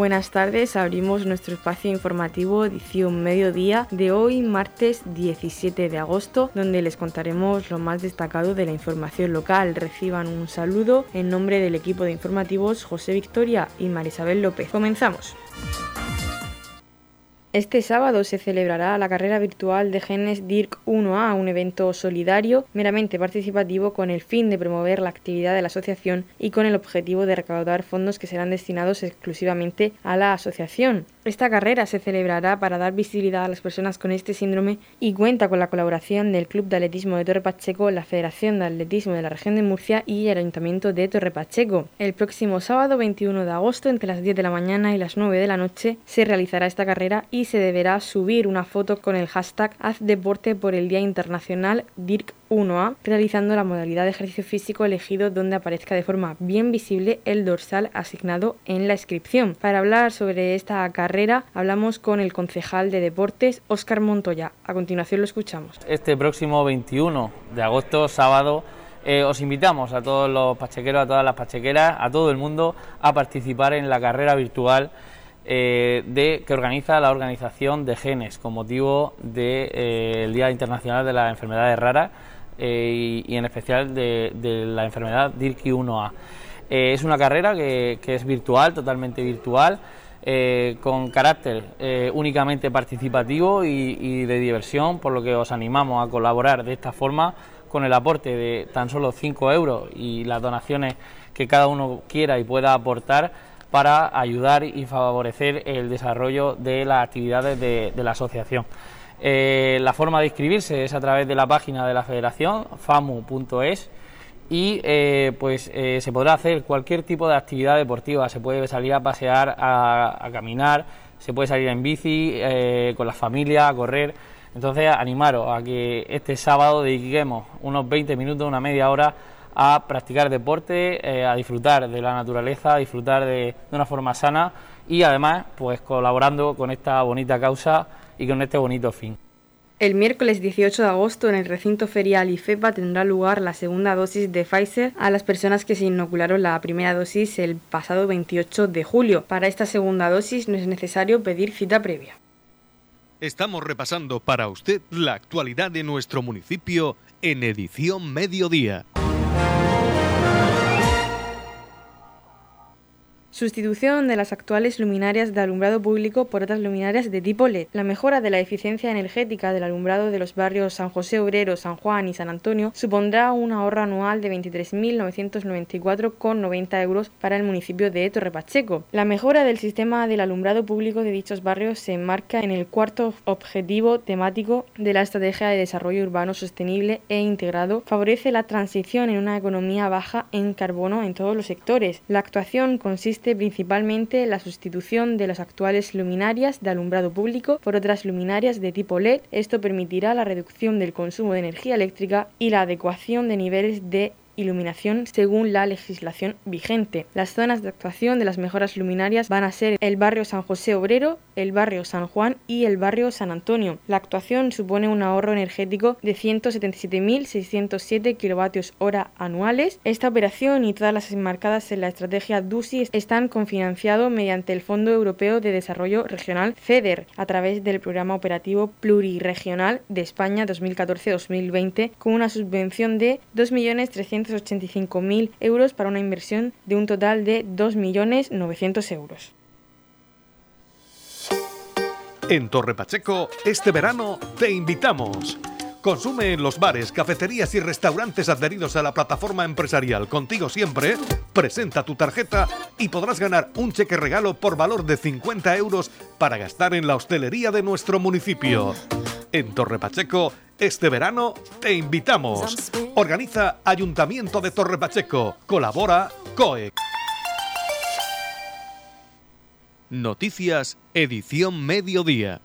Buenas tardes, abrimos nuestro espacio informativo edición mediodía de hoy, martes 17 de agosto, donde les contaremos lo más destacado de la información local. Reciban un saludo en nombre del equipo de informativos José Victoria y Marisabel López. Comenzamos. Este sábado se celebrará la carrera virtual de genes DIRC 1A, un evento solidario meramente participativo con el fin de promover la actividad de la asociación y con el objetivo de recaudar fondos que serán destinados exclusivamente a la asociación. Esta carrera se celebrará para dar visibilidad a las personas con este síndrome y cuenta con la colaboración del Club de Atletismo de Torre Pacheco, la Federación de Atletismo de la Región de Murcia y el Ayuntamiento de Torre Pacheco. El próximo sábado 21 de agosto, entre las 10 de la mañana y las 9 de la noche, se realizará esta carrera y se deberá subir una foto con el hashtag Haz Deporte por el Día Internacional DIRC 1A, realizando la modalidad de ejercicio físico elegido donde aparezca de forma bien visible el dorsal asignado en la inscripción. Para hablar sobre esta carrera, hablamos con el concejal de deportes, Óscar Montoya. A continuación lo escuchamos. Este próximo 21 de agosto, sábado, eh, os invitamos a todos los pachequeros, a todas las pachequeras, a todo el mundo a participar en la carrera virtual eh, de, que organiza la organización de Genes con motivo del de, eh, Día Internacional de las Enfermedades Raras eh, y, en especial de, la enfermedad DIRKI 1A. es una carrera que, es virtual, totalmente virtual, con carácter únicamente participativo y, y de diversión, por lo que os animamos a colaborar de esta forma con el aporte de tan solo 5 euros y las donaciones que cada uno quiera y pueda aportar para ayudar y favorecer el desarrollo de las actividades de, la asociación. Eh, la forma de inscribirse es a través de la página de la federación, famu.es, y eh, pues eh, se podrá hacer cualquier tipo de actividad deportiva, se puede salir a pasear, a, caminar, se puede salir en bici, con la familia, a correr. Entonces, animaros a que este sábado dediquemos unos 20 minutos, una media hora a practicar deporte, eh, a disfrutar de la naturaleza, a disfrutar de, una forma sana y además pues colaborando con esta bonita causa y con este bonito fin. El miércoles 18 de agosto en el recinto ferial IFEPA tendrá lugar la segunda dosis de Pfizer a las personas que se inocularon la primera dosis el pasado 28 de julio. Para esta segunda dosis no es necesario pedir cita previa. Estamos repasando para usted la actualidad de nuestro municipio en edición mediodía. Sustitución de las actuales luminarias de alumbrado público por otras luminarias de tipo LED. La mejora de la eficiencia energética del alumbrado de los barrios San José Obrero, San Juan y San Antonio supondrá un ahorro anual de 23.994,90 euros para el municipio de Torre Pacheco. La mejora del sistema del alumbrado público de dichos barrios se enmarca en el cuarto objetivo temático de la Estrategia de Desarrollo Urbano Sostenible e Integrado. Favorece la transición en una economía baja en carbono en todos los sectores. La actuación consiste principalmente la sustitución de las actuales luminarias de alumbrado público por otras luminarias de tipo LED. Esto permitirá la reducción del consumo de energía eléctrica y la adecuación de niveles de iluminación según la legislación vigente. Las zonas de actuación de las mejoras luminarias van a ser el barrio San José Obrero, el barrio San Juan y el barrio San Antonio. La actuación supone un ahorro energético de 177.607 kilovatios hora anuales. Esta operación y todas las enmarcadas en la estrategia DUSI están cofinanciados mediante el Fondo Europeo de Desarrollo Regional FEDER a través del Programa Operativo Pluriregional de España 2014-2020 con una subvención de 2.300.000 85.000 euros para una inversión de un total de 2.900.000 euros. En Torre Pacheco, este verano te invitamos. Consume en los bares, cafeterías y restaurantes adheridos a la plataforma empresarial Contigo Siempre, presenta tu tarjeta y podrás ganar un cheque regalo por valor de 50 euros para gastar en la hostelería de nuestro municipio. En Torre Pacheco, este verano te invitamos. Organiza Ayuntamiento de Torre Pacheco. Colabora COE. Noticias, edición mediodía.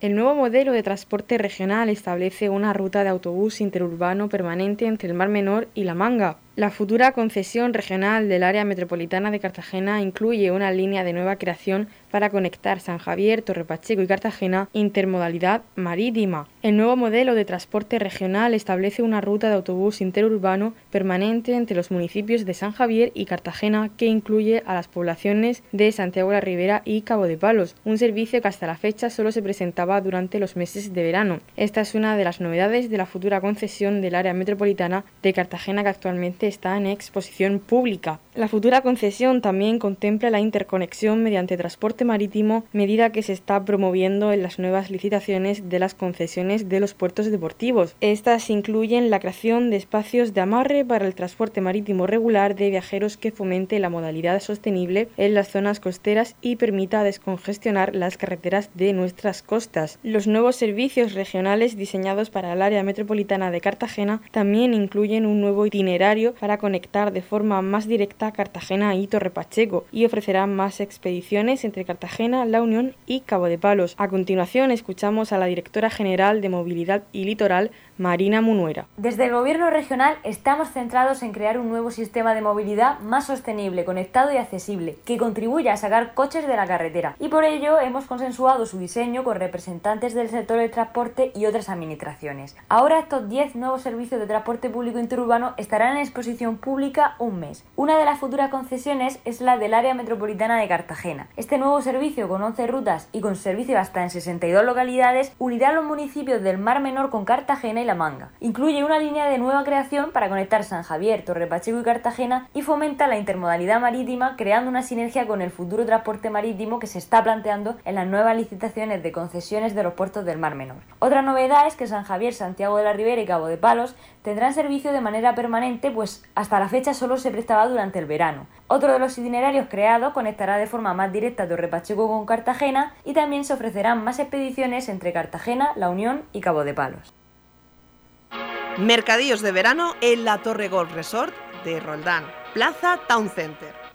El nuevo modelo de transporte regional establece una ruta de autobús interurbano permanente entre el Mar Menor y La Manga. La futura concesión regional del área metropolitana de Cartagena incluye una línea de nueva creación para conectar San Javier, Torre Pacheco y Cartagena intermodalidad marítima. El nuevo modelo de transporte regional establece una ruta de autobús interurbano permanente entre los municipios de San Javier y Cartagena que incluye a las poblaciones de Santiago de la Ribera y Cabo de Palos, un servicio que hasta la fecha solo se presentaba durante los meses de verano. Esta es una de las novedades de la futura concesión del área metropolitana de Cartagena que actualmente está en exposición pública. La futura concesión también contempla la interconexión mediante transporte marítimo, medida que se está promoviendo en las nuevas licitaciones de las concesiones de los puertos deportivos. Estas incluyen la creación de espacios de amarre para el transporte marítimo regular de viajeros que fomente la modalidad sostenible en las zonas costeras y permita descongestionar las carreteras de nuestras costas. Los nuevos servicios regionales diseñados para el área metropolitana de Cartagena también incluyen un nuevo itinerario para conectar de forma más directa Cartagena y Torre Pacheco y ofrecerán más expediciones entre Cartagena, La Unión y Cabo de Palos. A continuación escuchamos a la directora general de Movilidad y Litoral, Marina Munuera. Desde el Gobierno regional estamos centrados en crear un nuevo sistema de movilidad más sostenible, conectado y accesible, que contribuya a sacar coches de la carretera. Y por ello hemos consensuado su diseño con representantes del sector del transporte y otras administraciones. Ahora estos 10 nuevos servicios de transporte público interurbano estarán en exposición pública un mes. Una de las futuras concesiones es la del área metropolitana de Cartagena. Este nuevo servicio con 11 rutas y con servicio hasta en 62 localidades unirá los municipios del Mar Menor con Cartagena la Manga. Incluye una línea de nueva creación para conectar San Javier, Torre Pacheco y Cartagena y fomenta la intermodalidad marítima creando una sinergia con el futuro transporte marítimo que se está planteando en las nuevas licitaciones de concesiones de los puertos del Mar Menor. Otra novedad es que San Javier, Santiago de la Ribera y Cabo de Palos tendrán servicio de manera permanente pues hasta la fecha solo se prestaba durante el verano. Otro de los itinerarios creados conectará de forma más directa Torre Pacheco con Cartagena y también se ofrecerán más expediciones entre Cartagena, La Unión y Cabo de Palos. Mercadillos de verano en la Torre Golf Resort de Roldán, Plaza Town Center.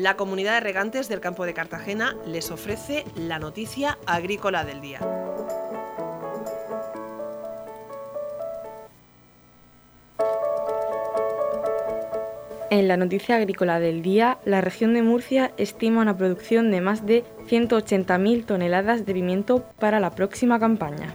La comunidad de regantes del campo de Cartagena les ofrece la noticia agrícola del día. En la noticia agrícola del día, la región de Murcia estima una producción de más de 180.000 toneladas de pimiento para la próxima campaña.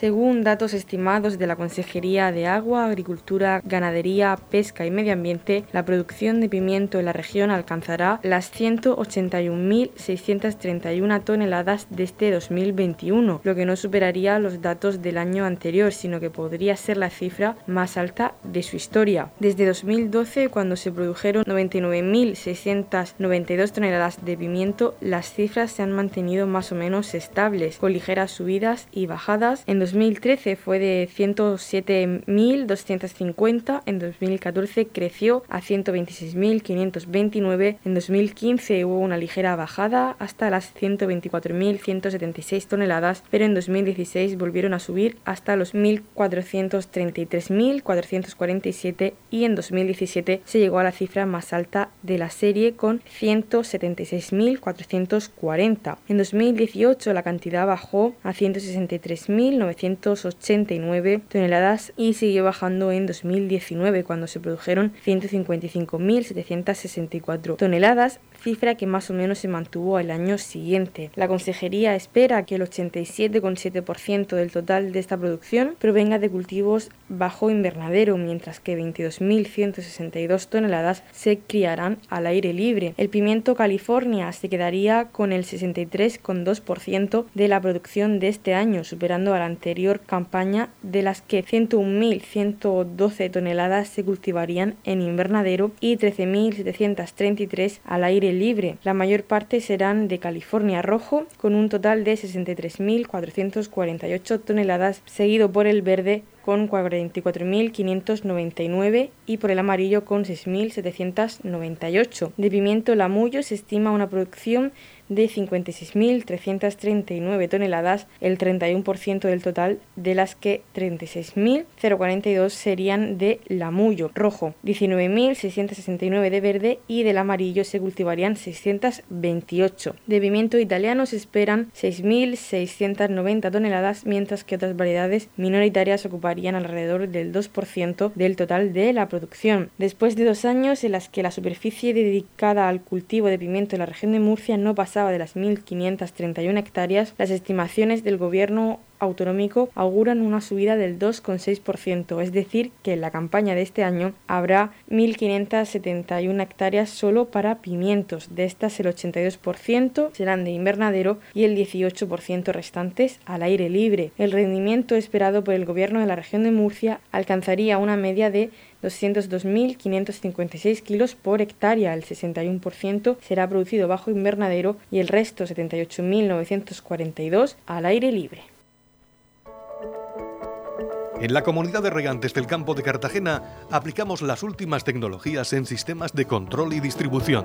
Según datos estimados de la Consejería de Agua, Agricultura, Ganadería, Pesca y Medio Ambiente, la producción de pimiento en la región alcanzará las 181.631 toneladas de este 2021, lo que no superaría los datos del año anterior, sino que podría ser la cifra más alta de su historia. Desde 2012, cuando se produjeron 99.692 toneladas de pimiento, las cifras se han mantenido más o menos estables, con ligeras subidas y bajadas en 2013 fue de 107.250, en 2014 creció a 126.529, en 2015 hubo una ligera bajada hasta las 124.176 toneladas, pero en 2016 volvieron a subir hasta los 1.433.447 y en 2017 se llegó a la cifra más alta de la serie con 176.440. En 2018 la cantidad bajó a 163.900 155.989 toneladas y siguió bajando en 2019 cuando se produjeron 155.764 toneladas cifra que más o menos se mantuvo al año siguiente. La Consejería espera que el 87,7% del total de esta producción provenga de cultivos bajo invernadero, mientras que 22.162 toneladas se criarán al aire libre. El pimiento California se quedaría con el 63,2% de la producción de este año, superando a la campaña, de las que 101.112 toneladas se cultivarían en invernadero y 13.733 al aire libre. La mayor parte serán de California rojo, con un total de 63.448 toneladas, seguido por el verde con 44.599 y por el amarillo con 6.798. De pimiento lamullo se estima una producción de 56.339 toneladas, el 31% del total, de las que 36.042 serían de lamullo rojo, 19.669 de verde y del amarillo se cultivarían 628. De pimiento italiano se esperan 6.690 toneladas, mientras que otras variedades minoritarias ocuparían alrededor del 2% del total de la producción. Después de dos años en las que la superficie dedicada al cultivo de pimiento en la región de Murcia no pasaba de las 1.531 hectáreas, las estimaciones del gobierno autonómico auguran una subida del 2,6%, es decir, que en la campaña de este año habrá 1.571 hectáreas solo para pimientos. De estas, el 82% serán de invernadero y el 18% restantes al aire libre. El rendimiento esperado por el gobierno de la región de Murcia alcanzaría una media de 202.556 kilos por hectárea. El 61% será producido bajo invernadero y el resto, 78.942, al aire libre. En la comunidad de regantes del campo de Cartagena aplicamos las últimas tecnologías en sistemas de control y distribución,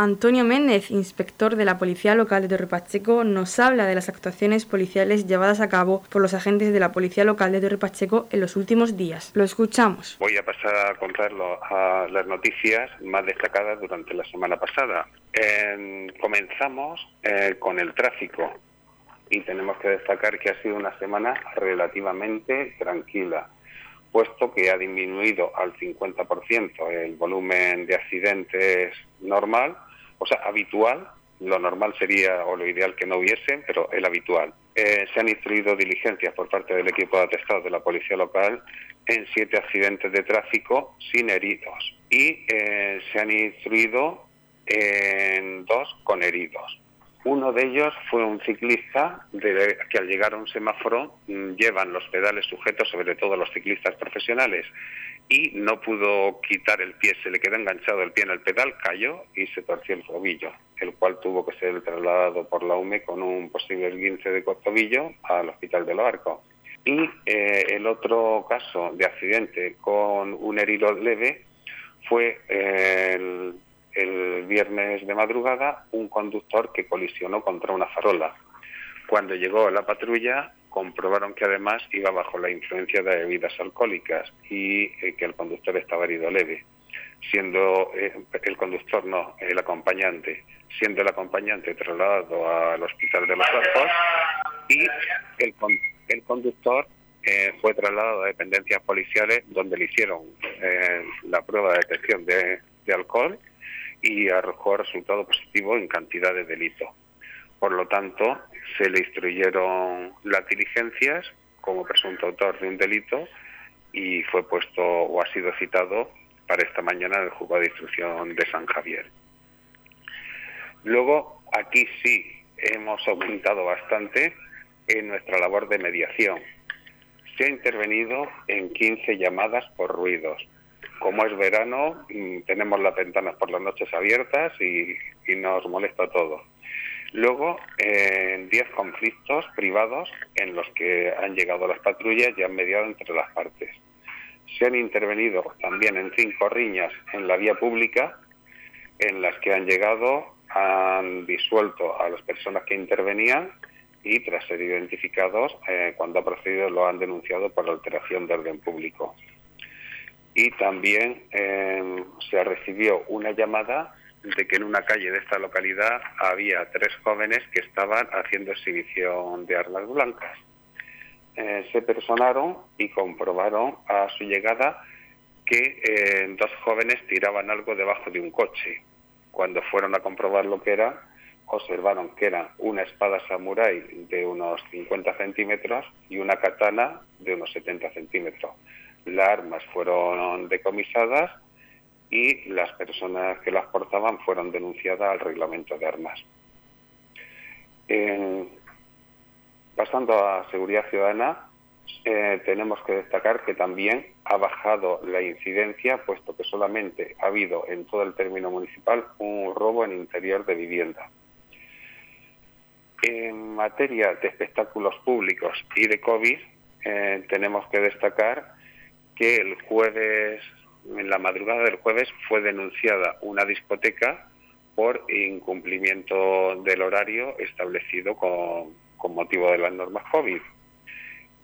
Antonio Méndez, inspector de la Policía Local de Torre Pacheco, nos habla de las actuaciones policiales llevadas a cabo por los agentes de la Policía Local de Torre Pacheco en los últimos días. Lo escuchamos. Voy a pasar a contar a las noticias más destacadas durante la semana pasada. comenzamos eh, con el tráfico y tenemos que destacar que ha sido una semana relativamente tranquila puesto que ha disminuido al 50% el volumen de accidentes normal o sea, habitual, lo normal sería o lo ideal que no hubiese, pero el habitual. Eh, se han instruido diligencias por parte del equipo de atestados de la policía local en siete accidentes de tráfico sin heridos y eh, se han instruido en dos con heridos. Uno de ellos fue un ciclista que al llegar a un semáforo mm, llevan los pedales sujetos, sobre todo los ciclistas profesionales, y no pudo quitar el pie, se le quedó enganchado el pie en el pedal, cayó y se torció el tobillo, el cual tuvo que ser trasladado por la UME con un posible esguince de tobillo al Hospital del Barco. Y eh, el otro caso de accidente con un herido leve fue el el viernes de madrugada un conductor que colisionó contra una farola. Cuando llegó la patrulla, comprobaron que además iba bajo la influencia de bebidas alcohólicas y eh, que el conductor estaba herido leve, siendo eh, el conductor no, el acompañante, siendo el acompañante trasladado al hospital de los Arcos y el, el conductor eh, fue trasladado a dependencias policiales donde le hicieron la prueba de detección de alcohol y arrojó resultado positivo en cantidad de delito. Por lo tanto, se le instruyeron las diligencias como presunto autor de un delito y fue puesto o ha sido citado para esta mañana en el juzgado de instrucción de San Javier. Luego, aquí sí hemos aumentado bastante en nuestra labor de mediación. Se ha intervenido en 15 llamadas por ruidos, como es verano, mm, tenemos las ventanas por las noches abiertas y, nos molesta todo. Luego, en 10 conflictos privados en los que han llegado las patrullas y han mediado entre las partes. Se han intervenido también en cinco riñas en la vía pública, en las que han llegado han disuelto a las personas que intervenían y tras ser identificados, eh, cuando ha procedido lo han denunciado por alteración de orden público. Y también eh, se recibió una llamada de que en una calle de esta localidad había tres jóvenes que estaban haciendo exhibición de armas blancas. Eh, se personaron y comprobaron a su llegada que eh, dos jóvenes tiraban algo debajo de un coche. Cuando fueron a comprobar lo que era, observaron que era una espada samurái de unos 50 centímetros y una katana de unos 70 centímetros. Las armas fueron decomisadas y las personas que las portaban fueron denunciadas al reglamento de armas. pasando a seguridad ciudadana, eh, tenemos que destacar que también ha bajado la incidencia, puesto que solamente ha habido en todo el término municipal un robo en interior de vivienda. En materia de espectáculos públicos y de COVID, eh, tenemos que destacar que el jueves, en la madrugada del jueves, fue denunciada una discoteca por incumplimiento del horario establecido con, motivo de las normas COVID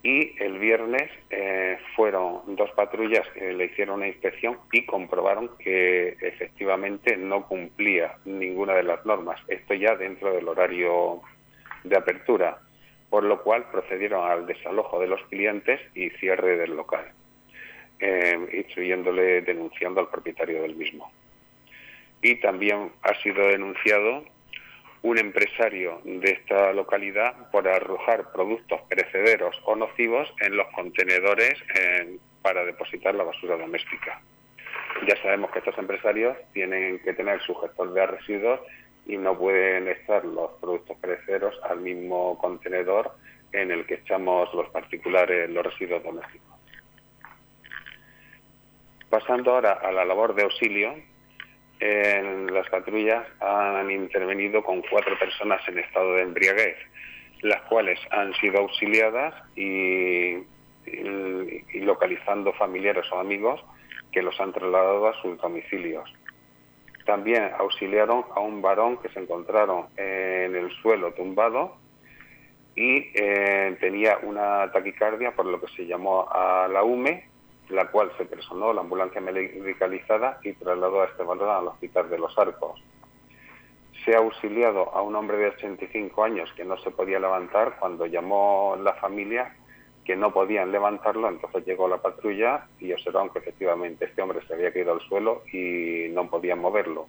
y el viernes eh, fueron dos patrullas que le hicieron una inspección y comprobaron que efectivamente no cumplía ninguna de las normas. Esto ya dentro del horario de apertura, por lo cual procedieron al desalojo de los clientes y cierre del local, eh, instruyéndole, denunciando al propietario del mismo. Y también ha sido denunciado un empresario de esta localidad por arrojar productos perecederos o nocivos en los contenedores para depositar la basura doméstica. Ya sabemos que estos empresarios tienen que tener su gestor de residuos y no pueden estar los productos perecederos al mismo contenedor en el que echamos los particulares los residuos domésticos. Pasando ahora a la labor de auxilio, las patrullas han intervenido con cuatro personas en estado de embriaguez, las cuales han sido auxiliadas y, localizando familiares o amigos que los han trasladado a sus domicilios. También auxiliaron a un varón que se encontraron en el suelo tumbado y eh, tenía una taquicardia, por lo que se llamó a la UME la cual se personó la ambulancia medicalizada y trasladó a este valor al Hospital de los Arcos. Se ha auxiliado a un hombre de 85 años que no se podía levantar cuando llamó la familia que no podían levantarlo, entonces llegó la patrulla y observaron que efectivamente este hombre se había caído al suelo y no podían moverlo.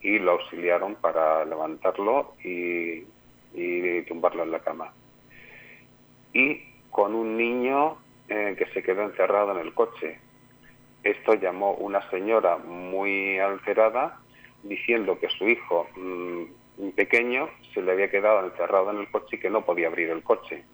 Y lo auxiliaron para levantarlo y, y tumbarlo en la cama. Y con un niño eh, que se quedó encerrado en el coche. Esto llamó una señora muy alterada diciendo que su hijo mm, pequeño se le había quedado encerrado en el coche y que no podía abrir el coche.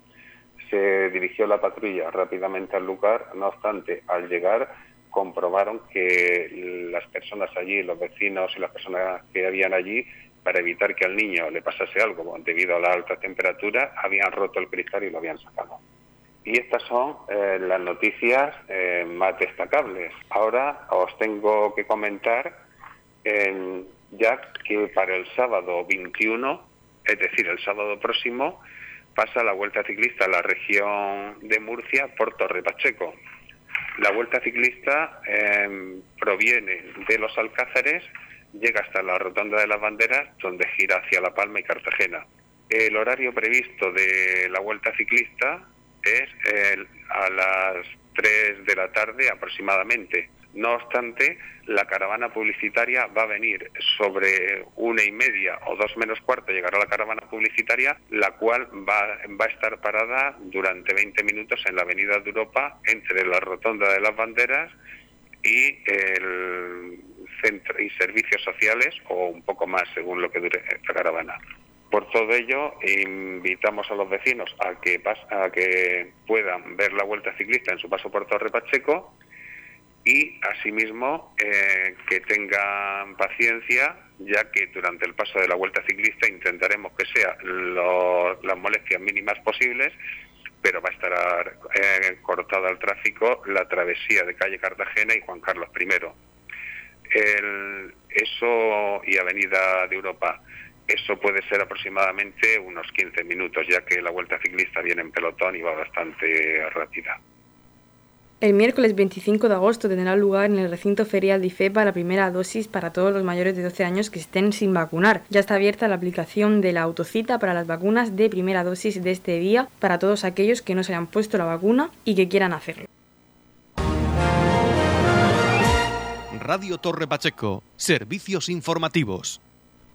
Se dirigió la patrulla rápidamente al lugar, no obstante, al llegar comprobaron que las personas allí, los vecinos y las personas que habían allí, para evitar que al niño le pasase algo debido a la alta temperatura, habían roto el cristal y lo habían sacado. Y estas son eh, las noticias eh, más destacables. Ahora os tengo que comentar ya que para el sábado 21, es decir, el sábado próximo, pasa la Vuelta Ciclista a la región de Murcia por Torre Pacheco. La Vuelta Ciclista em, proviene de los Alcázares, llega hasta la Rotonda de las Banderas, donde gira hacia La Palma y Cartagena. El horario previsto de la Vuelta Ciclista es a las 3 de la tarde aproximadamente. No obstante, la caravana publicitaria va a venir sobre una y media o dos menos cuarto, llegará la caravana publicitaria, la cual va, va a estar parada durante 20 minutos en la Avenida de Europa entre la Rotonda de las Banderas y el centro y servicios sociales o un poco más según lo que dure la caravana. Por todo ello, invitamos a los vecinos a que, a que puedan ver la vuelta ciclista en su paso por Torre Pacheco y, asimismo, eh, que tengan paciencia, ya que durante el paso de la vuelta ciclista intentaremos que sean las molestias mínimas posibles, pero va a estar eh, cortada al tráfico la travesía de calle Cartagena y Juan Carlos I. eso y Avenida de Europa eso puede ser aproximadamente unos 15 minutos, ya que la vuelta ciclista viene en pelotón y va bastante rápida. El miércoles 25 de agosto tendrá lugar en el recinto ferial de IFEPA la primera dosis para todos los mayores de 12 años que estén sin vacunar. Ya está abierta la aplicación de la autocita para las vacunas de primera dosis de este día para todos aquellos que no se hayan puesto la vacuna y que quieran hacerlo. Radio Torre Pacheco, servicios informativos.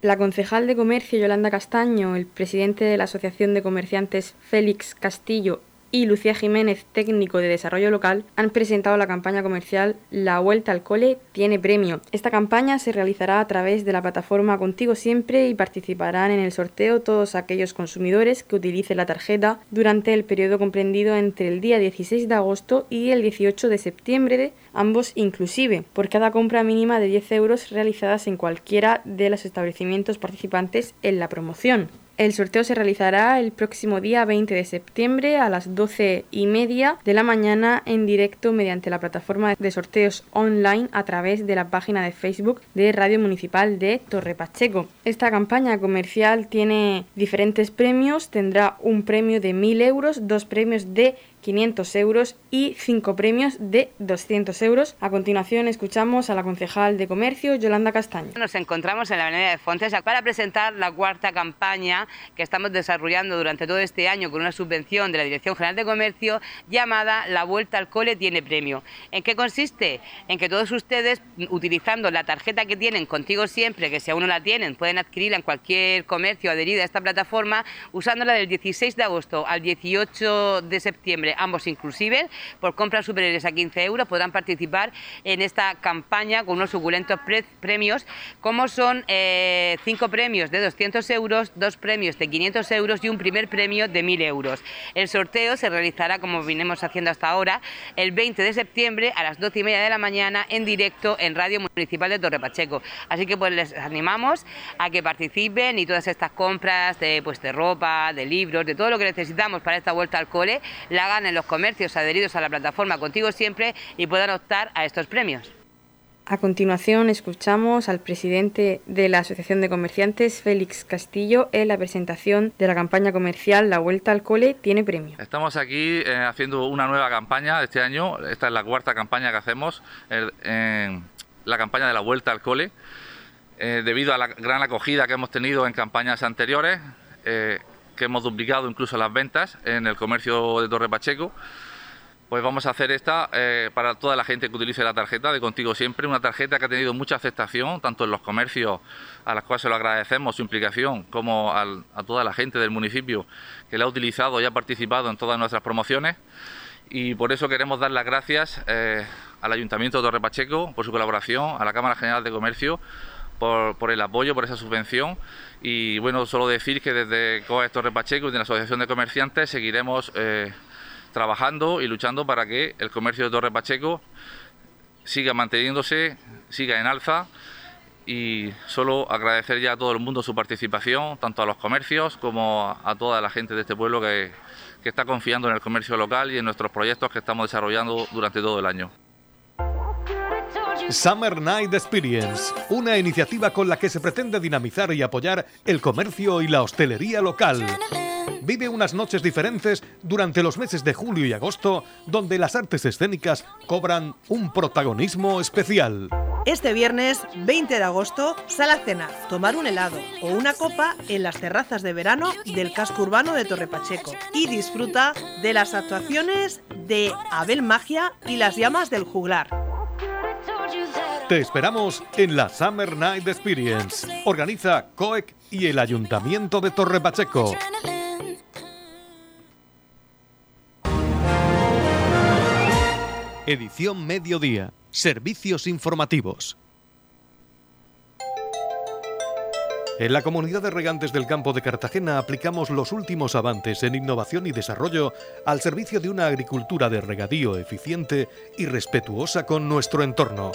La concejal de Comercio Yolanda Castaño, el presidente de la Asociación de Comerciantes Félix Castillo y Lucía Jiménez, técnico de desarrollo local, han presentado la campaña comercial La Vuelta al Cole tiene premio. Esta campaña se realizará a través de la plataforma Contigo Siempre y participarán en el sorteo todos aquellos consumidores que utilicen la tarjeta durante el periodo comprendido entre el día 16 de agosto y el 18 de septiembre, ambos inclusive, por cada compra mínima de 10 euros realizadas en cualquiera de los establecimientos participantes en la promoción. El sorteo se realizará el próximo día 20 de septiembre a las 12 y media de la mañana en directo mediante la plataforma de sorteos online a través de la página de Facebook de Radio Municipal de Torre Pacheco. Esta campaña comercial tiene diferentes premios, tendrá un premio de 1.000 euros, dos premios de 500 euros y 5 premios de 200 euros. A continuación escuchamos a la concejal de Comercio, Yolanda Castaño. Nos encontramos en la Avenida de Fontes para presentar la cuarta campaña que estamos desarrollando durante todo este año con una subvención de la Dirección General de Comercio llamada La Vuelta al Cole tiene premio. ¿En qué consiste? En que todos ustedes, utilizando la tarjeta que tienen contigo siempre, que si aún no la tienen, pueden adquirirla en cualquier comercio adherido a esta plataforma, usándola del 16 de agosto al 18 de septiembre ambos inclusive, por compras superiores a 15 euros podrán participar en esta campaña con unos suculentos premios, como son eh, cinco premios de 200 euros, dos premios de 500 euros y un primer premio de 1.000 euros. El sorteo se realizará, como vinimos haciendo hasta ahora, el 20 de septiembre a las 12 y media de la mañana en directo en Radio Municipal de Torre Pacheco. Así que pues les animamos a que participen y todas estas compras de, pues, de ropa, de libros, de todo lo que necesitamos para esta vuelta al cole, la hagan en los comercios adheridos a la plataforma Contigo Siempre y puedan optar a estos premios. A continuación escuchamos al presidente de la Asociación de Comerciantes, Félix Castillo, en la presentación de la campaña comercial La Vuelta al Cole tiene premio. Estamos aquí eh, haciendo una nueva campaña este año, esta es la cuarta campaña que hacemos, la campaña de la Vuelta al Cole, eh, debido a la gran acogida que hemos tenido en campañas anteriores. Que hemos duplicado incluso las ventas en el comercio de Torre Pacheco, pues vamos a hacer esta eh, para toda la gente que utilice la tarjeta de Contigo Siempre, una tarjeta que ha tenido mucha aceptación, tanto en los comercios a los cuales se lo agradecemos su implicación, como a toda la gente del municipio que la ha utilizado y ha participado en todas nuestras promociones. Y por eso queremos dar las gracias eh, al Ayuntamiento de Torre Pacheco por su colaboración, a la Cámara General de Comercio por, el apoyo, por esa subvención. Y bueno, solo decir que desde COA Torre Pacheco y de la Asociación de Comerciantes seguiremos eh, trabajando y luchando para que el comercio de Torre Pacheco siga manteniéndose, siga en alza y solo agradecer ya a todo el mundo su participación, tanto a los comercios como a, toda la gente de este pueblo que está confiando en el comercio local y en nuestros proyectos que estamos desarrollando durante todo el año. Summer Night Experience, una iniciativa con la que se pretende dinamizar y apoyar el comercio y la hostelería local. Vive unas noches diferentes durante los meses de julio y agosto, donde las artes escénicas cobran un protagonismo especial. Este viernes 20 de agosto, sal a cenar, tomar un helado o una copa en las terrazas de verano del casco urbano de Torrepacheco y disfruta de las actuaciones de Abel Magia y las llamas del juglar. Te esperamos en la Summer Night Experience. Organiza COEC y el Ayuntamiento de Torre Pacheco. Edición Mediodía. Servicios informativos. En la comunidad de regantes del campo de Cartagena aplicamos los últimos avances en innovación y desarrollo al servicio de una agricultura de regadío eficiente y respetuosa con nuestro entorno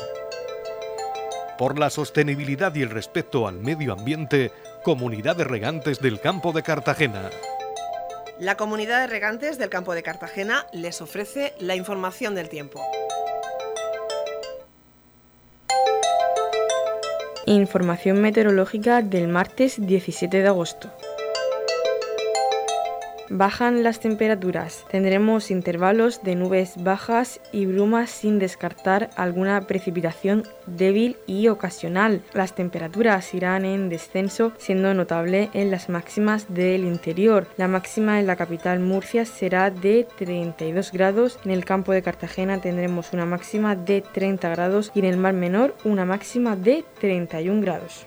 por la sostenibilidad y el respeto al medio ambiente, Comunidad de Regantes del Campo de Cartagena. La Comunidad de Regantes del Campo de Cartagena les ofrece la información del tiempo. Información meteorológica del martes 17 de agosto. Bajan las temperaturas. Tendremos intervalos de nubes bajas y brumas sin descartar alguna precipitación débil y ocasional. Las temperaturas irán en descenso, siendo notable en las máximas del interior. La máxima en la capital Murcia será de 32 grados. En el campo de Cartagena tendremos una máxima de 30 grados y en el Mar Menor una máxima de 31 grados.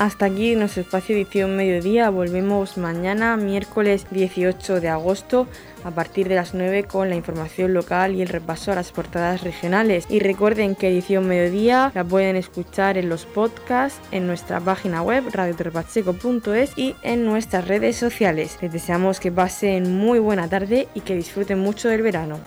Hasta aquí nuestro espacio edición mediodía. Volvemos mañana, miércoles 18 de agosto, a partir de las 9 con la información local y el repaso a las portadas regionales. Y recuerden que edición mediodía la pueden escuchar en los podcasts, en nuestra página web radiotorpacheco.es y en nuestras redes sociales. Les deseamos que pasen muy buena tarde y que disfruten mucho del verano.